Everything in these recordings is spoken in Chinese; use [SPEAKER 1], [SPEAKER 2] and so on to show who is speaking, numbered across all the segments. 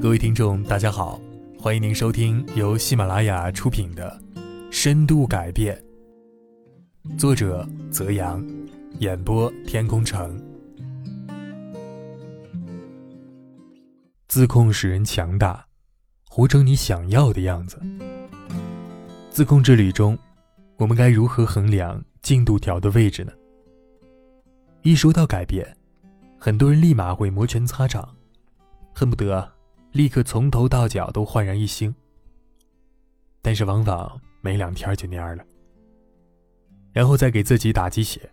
[SPEAKER 1] 各位听众，大家好，欢迎您收听由喜马拉雅出品的《深度改变》，作者泽阳，演播天空城。自控使人强大，活成你想要的样子。自控之旅中，我们该如何衡量进度条的位置呢？一说到改变，很多人立马会摩拳擦掌，恨不得立刻从头到脚都焕然一新。但是往往没两天就蔫了，然后再给自己打鸡血，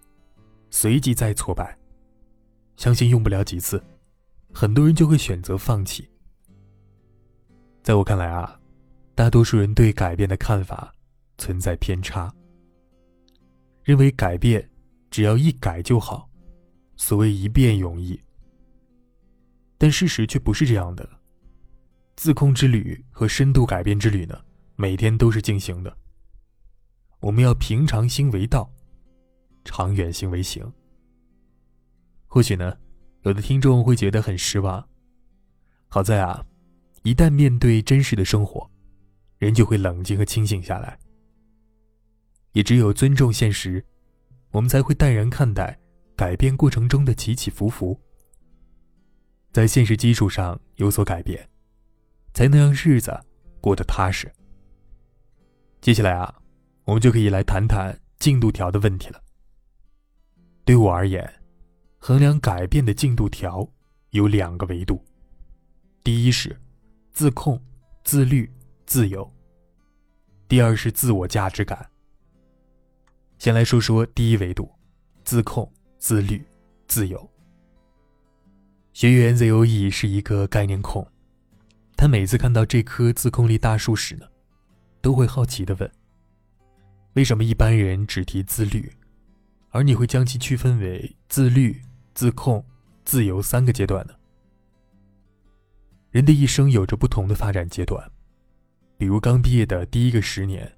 [SPEAKER 1] 随即再挫败。相信用不了几次。很多人就会选择放弃。在我看来啊，大多数人对改变的看法存在偏差，认为改变只要一改就好，所谓一变永易。但事实却不是这样的。自控之旅和深度改变之旅呢，每天都是进行的。我们要平常心为道，长远心为行。或许呢。有的听众会觉得很失望。好在啊，一旦面对真实的生活，人就会冷静和清醒下来。也只有尊重现实，我们才会淡然看待改变过程中的起起伏伏，在现实基础上有所改变，才能让日子过得踏实。接下来啊，我们就可以来谈谈进度条的问题了。对我而言。衡量改变的进度条有两个维度，第一是自控、自律、自由；第二是自我价值感。先来说说第一维度，自控、自律、自由。学员 ZOE 是一个概念控，他每次看到这棵自控力大树时呢，都会好奇的问：为什么一般人只提自律，而你会将其区分为自律？自控、自由三个阶段呢？人的一生有着不同的发展阶段，比如刚毕业的第一个十年，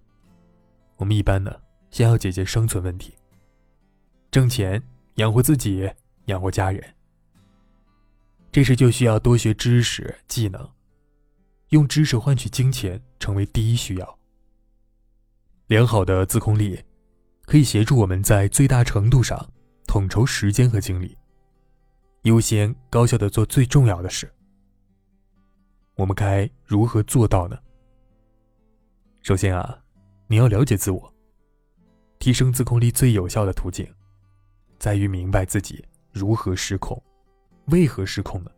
[SPEAKER 1] 我们一般呢先要解决生存问题，挣钱养活自己，养活家人。这时就需要多学知识、技能，用知识换取金钱成为第一需要。良好的自控力可以协助我们在最大程度上统筹时间和精力。优先高效的做最重要的事，我们该如何做到呢？首先啊，你要了解自我。提升自控力最有效的途径，在于明白自己如何失控，为何失控呢？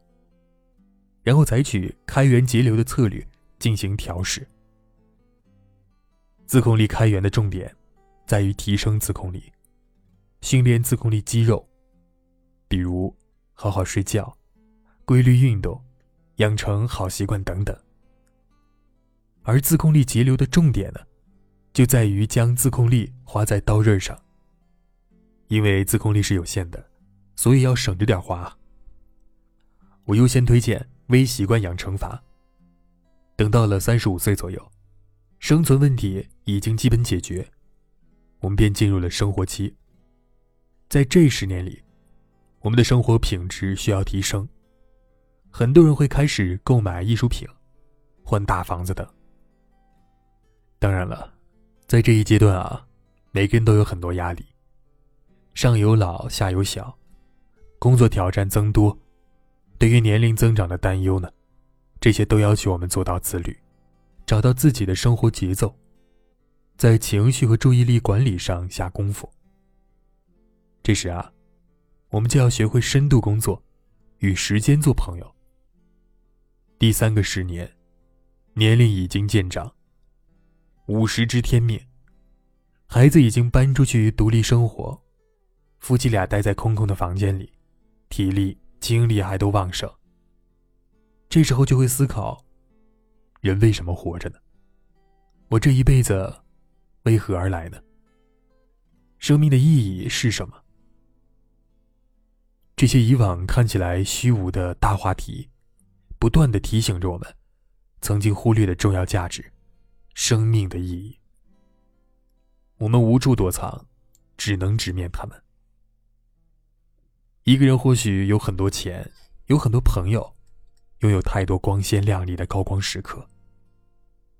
[SPEAKER 1] 然后采取开源节流的策略进行调试。自控力开源的重点，在于提升自控力，训练自控力肌肉，比如。好好睡觉，规律运动，养成好习惯等等。而自控力节流的重点呢，就在于将自控力花在刀刃上。因为自控力是有限的，所以要省着点花。我优先推荐微习惯养成法。等到了三十五岁左右，生存问题已经基本解决，我们便进入了生活期。在这十年里。我们的生活品质需要提升，很多人会开始购买艺术品，换大房子等。当然了，在这一阶段啊，每个人都有很多压力，上有老下有小，工作挑战增多，对于年龄增长的担忧呢，这些都要求我们做到自律，找到自己的生活节奏，在情绪和注意力管理上下功夫。这时啊。我们就要学会深度工作，与时间做朋友。第三个十年，年龄已经渐长，五十知天命，孩子已经搬出去独立生活，夫妻俩待在空空的房间里，体力精力还都旺盛。这时候就会思考：人为什么活着呢？我这一辈子为何而来呢？生命的意义是什么？这些以往看起来虚无的大话题，不断的提醒着我们，曾经忽略的重要价值，生命的意义。我们无处躲藏，只能直面他们。一个人或许有很多钱，有很多朋友，拥有太多光鲜亮丽的高光时刻，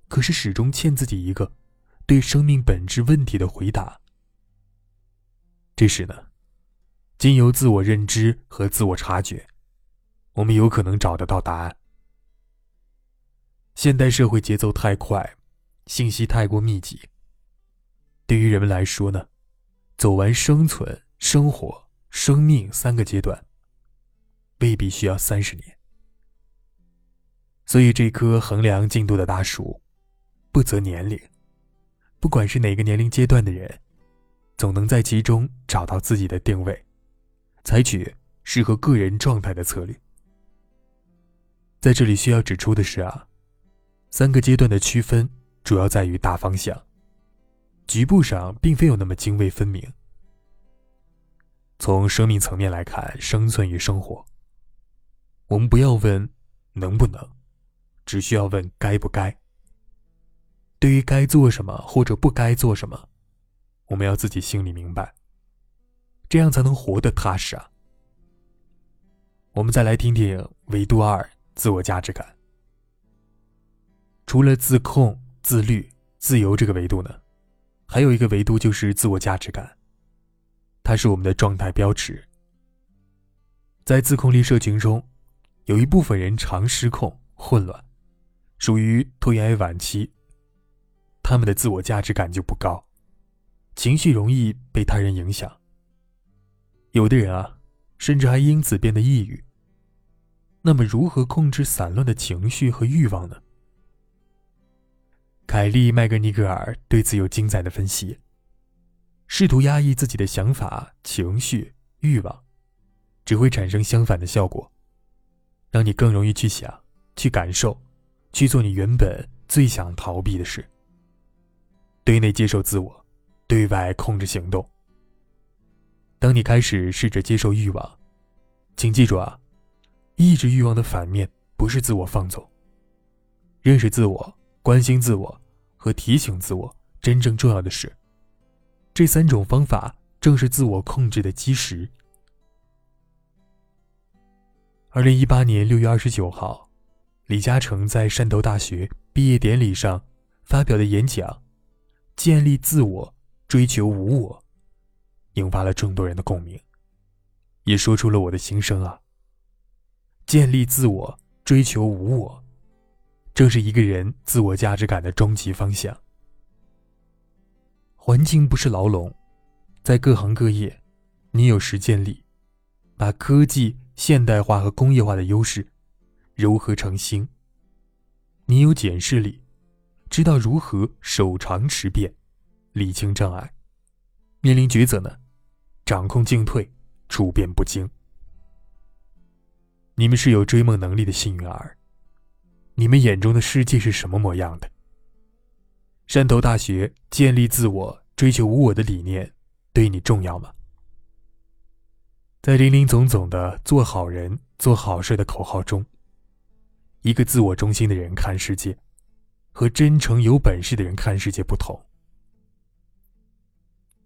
[SPEAKER 1] 可是始终欠自己一个对生命本质问题的回答。这时呢，经由自我认知和自我察觉，我们有可能找得到答案。现代社会节奏太快，信息太过密集。对于人们来说呢，走完生存、生活、生命三个阶段，未必需要三十年。所以，这棵衡量进度的大树，不择年龄，不管是哪个年龄阶段的人，总能在其中找到自己的定位，采取适合个人状态的策略。在这里需要指出的是啊。三个阶段的区分主要在于大方向，局部上并非有那么泾渭分明。从生命层面来看，生存与生活，我们不要问能不能，只需要问该不该。对于该做什么或者不该做什么，我们要自己心里明白，这样才能活得踏实啊。我们再来听听维度二：自我价值感。除了自控、自律、自由这个维度呢，还有一个维度就是自我价值感。它是我们的状态标尺。在自控力社群中，有一部分人常失控、混乱，属于拖延癌晚期。他们的自我价值感就不高，情绪容易被他人影响。有的人啊，甚至还因此变得抑郁。那么，如何控制散乱的情绪和欲望呢？凯利·麦格尼格尔对此有精彩的分析。试图压抑自己的想法、情绪、欲望，只会产生相反的效果，让你更容易去想、去感受、去做你原本最想逃避的事。对内接受自我，对外控制行动。当你开始试着接受欲望，请记住啊，抑制欲望的反面不是自我放纵。认识自我。关心自我和提醒自我真正重要的事，这三种方法正是自我控制的基石。二零一八年六月二十九号，李嘉诚在汕头大学毕业典礼上发表的演讲《建立自我，追求无我》，引发了众多人的共鸣，也说出了我的心声啊！建立自我，追求无我。正是一个人自我价值感的终极方向。环境不是牢笼，在各行各业，你有实践力，把科技现代化和工业化的优势糅合成新。你有检视力，知道如何守常持变，理清障碍，面临抉择呢，掌控进退，处变不惊。你们是有追梦能力的幸运儿。你们眼中的世界是什么模样的？汕头大学建立自我、追求无我的理念，对你重要吗？在林林总总的“做好人、做好事”的口号中，一个自我中心的人看世界，和真诚有本事的人看世界不同。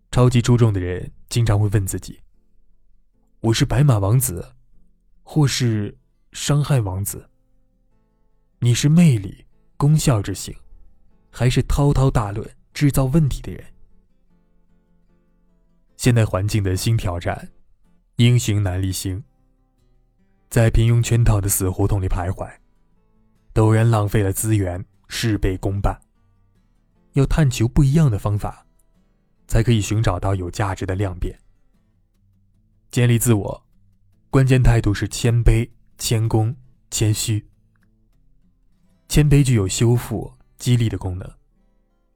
[SPEAKER 1] 超级出众的人经常会问自己：“我是白马王子，或是伤害王子？”你是魅力、功效之星，还是滔滔大论、制造问题的人？现代环境的新挑战，英雄难立行。在平庸圈套的死胡同里徘徊，陡然浪费了资源，事倍功半。要探求不一样的方法，才可以寻找到有价值的量变。建立自我，关键态度是谦卑、谦恭、谦虚。谦卑具有修复、激励的功能，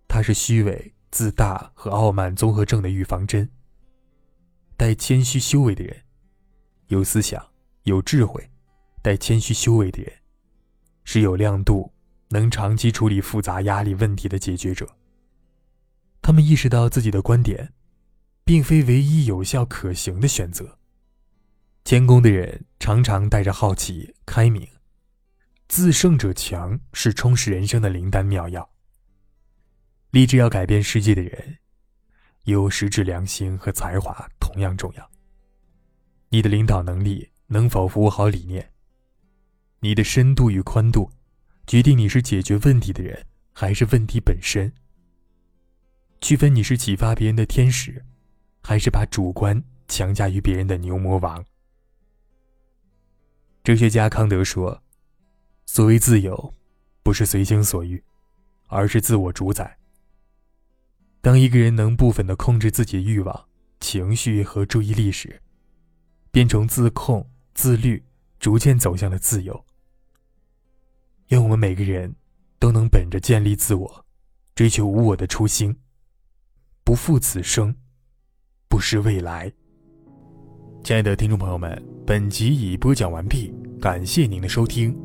[SPEAKER 1] 它是虚伪、自大和傲慢综合症的预防针。带谦虚修为的人，有思想、有智慧；带谦虚修为的人，是有亮度、能长期处理复杂压力问题的解决者。他们意识到自己的观点，并非唯一有效可行的选择。谦恭的人常常带着好奇、开明。自胜者强是充实人生的灵丹妙药。立志要改变世界的人，有实质良心和才华同样重要。你的领导能力能否服务好理念，你的深度与宽度，决定你是解决问题的人，还是问题本身。区分你是启发别人的天使，还是把主观强加于别人的牛魔王。哲学家康德说：“所谓自由，不是随心所欲，而是自我主宰。”当一个人能部分的控制自己的欲望、情绪和注意力时，便从自控、自律逐渐走向了自由。愿我们每个人都能本着建立自我、追求无我的初心，不负此生，不失未来。亲爱的听众朋友们，本集已播讲完毕，感谢您的收听。